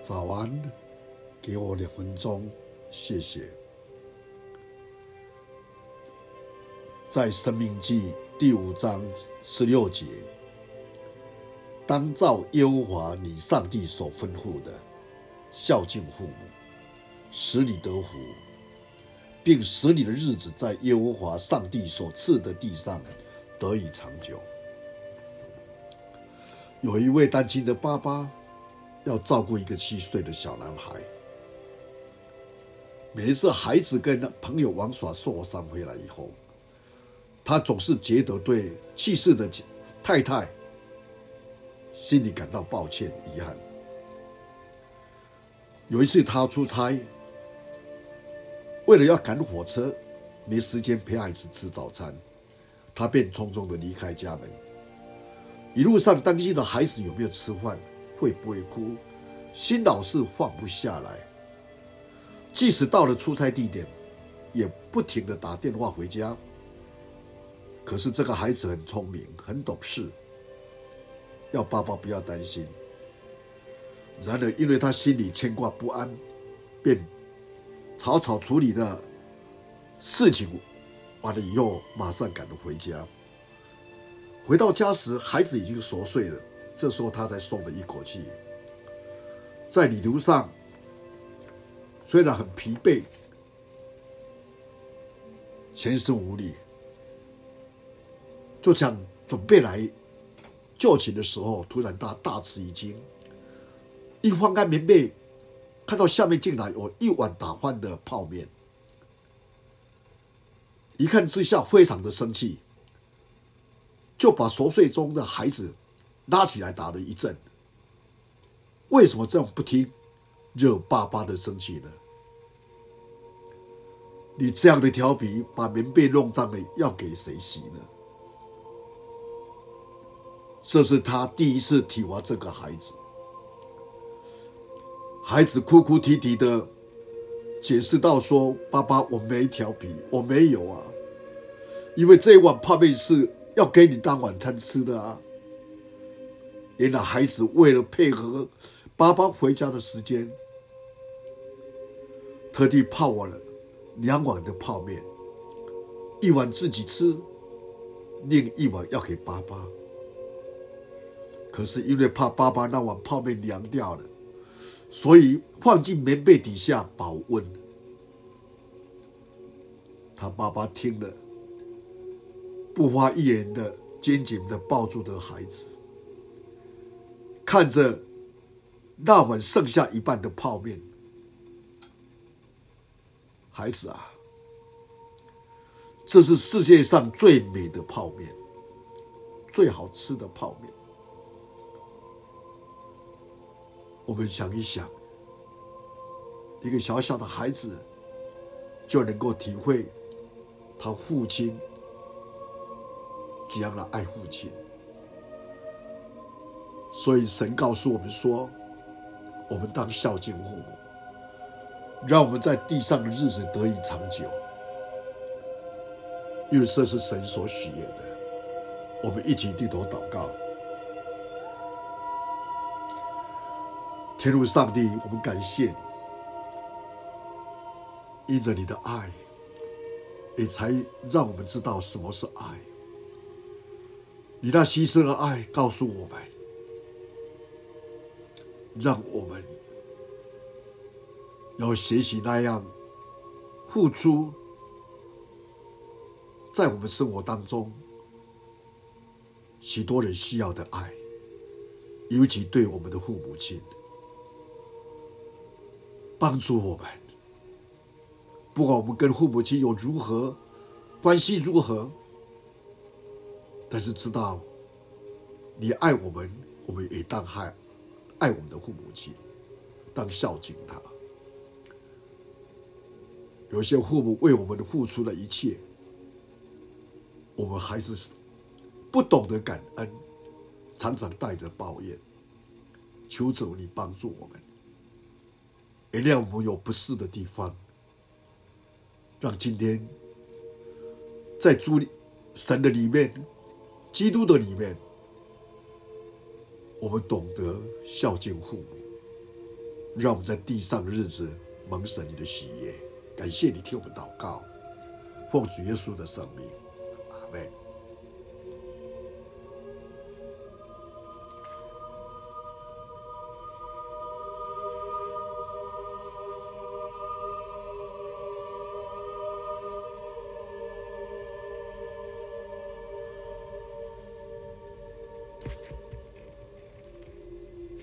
早安，给我两分钟，谢谢。在《生命记》第五章十六节，当照耶和华你上帝所吩咐的，孝敬父母，使你得福，并使你的日子在耶和华上帝所赐的地上得以长久。有一位单亲的爸爸，要照顾一个七岁的小男孩。每一次孩子跟朋友玩耍受伤回来以后，他总是觉得对去世的太太心里感到抱歉遗憾。有一次他出差，为了要赶火车，没时间陪孩子吃早餐，他便匆匆的离开家门。一路上担心的孩子有没有吃饭，会不会哭，心老是放不下来。即使到了出差地点，也不停地打电话回家。可是这个孩子很聪明，很懂事，要爸爸不要担心。然而，因为他心里牵挂不安，便草草处理的事情完了以后，马上赶着回家。回到家时，孩子已经熟睡了。这时候，他才松了一口气。在旅途上，虽然很疲惫、全身无力，就想准备来就寝的时候，突然他大吃一惊，一翻开棉被，看到下面竟然有一碗打翻的泡面。一看之下，非常的生气。就把熟睡中的孩子拉起来打了一阵。为什么这样不听，惹爸爸的生气呢？你这样的调皮，把棉被弄脏了，要给谁洗呢？这是他第一次体罚这个孩子。孩子哭哭啼啼的解释道：“说爸爸，我没调皮，我没有啊，因为这一碗泡面是。”要给你当晚餐吃的啊！原来孩子为了配合爸爸回家的时间，特地泡我了两碗的泡面，一碗自己吃，另一碗要给爸爸。可是因为怕爸爸那碗泡面凉掉了，所以放进棉被底下保温。他爸爸听了。不发一言的，紧紧的抱住的孩子，看着那碗剩下一半的泡面。孩子啊，这是世界上最美的泡面，最好吃的泡面。我们想一想，一个小小的孩子就能够体会他父亲。怎样来爱父亲？所以神告诉我们说，我们当孝敬父母，让我们在地上的日子得以长久。因为这是神所许愿的。我们一起低头祷告，天父上帝，我们感谢你，因着你的爱，也才让我们知道什么是爱。你那牺牲的爱告诉我们，让我们要学习那样付出，在我们生活当中，许多人需要的爱，尤其对我们的父母亲，帮助我们，不管我们跟父母亲有如何关系如何。但是知道，你爱我们，我们也当爱爱我们的父母亲，当孝敬他。有些父母为我们的付出了一切，我们还是不懂得感恩，常常带着抱怨。求主你帮助我们，原谅我们有不是的地方，让今天在主神的里面。基督的里面，我们懂得孝敬父母，让我们在地上的日子蒙神你的喜悦。感谢你听我们祷告，奉主耶稣的圣名，阿门。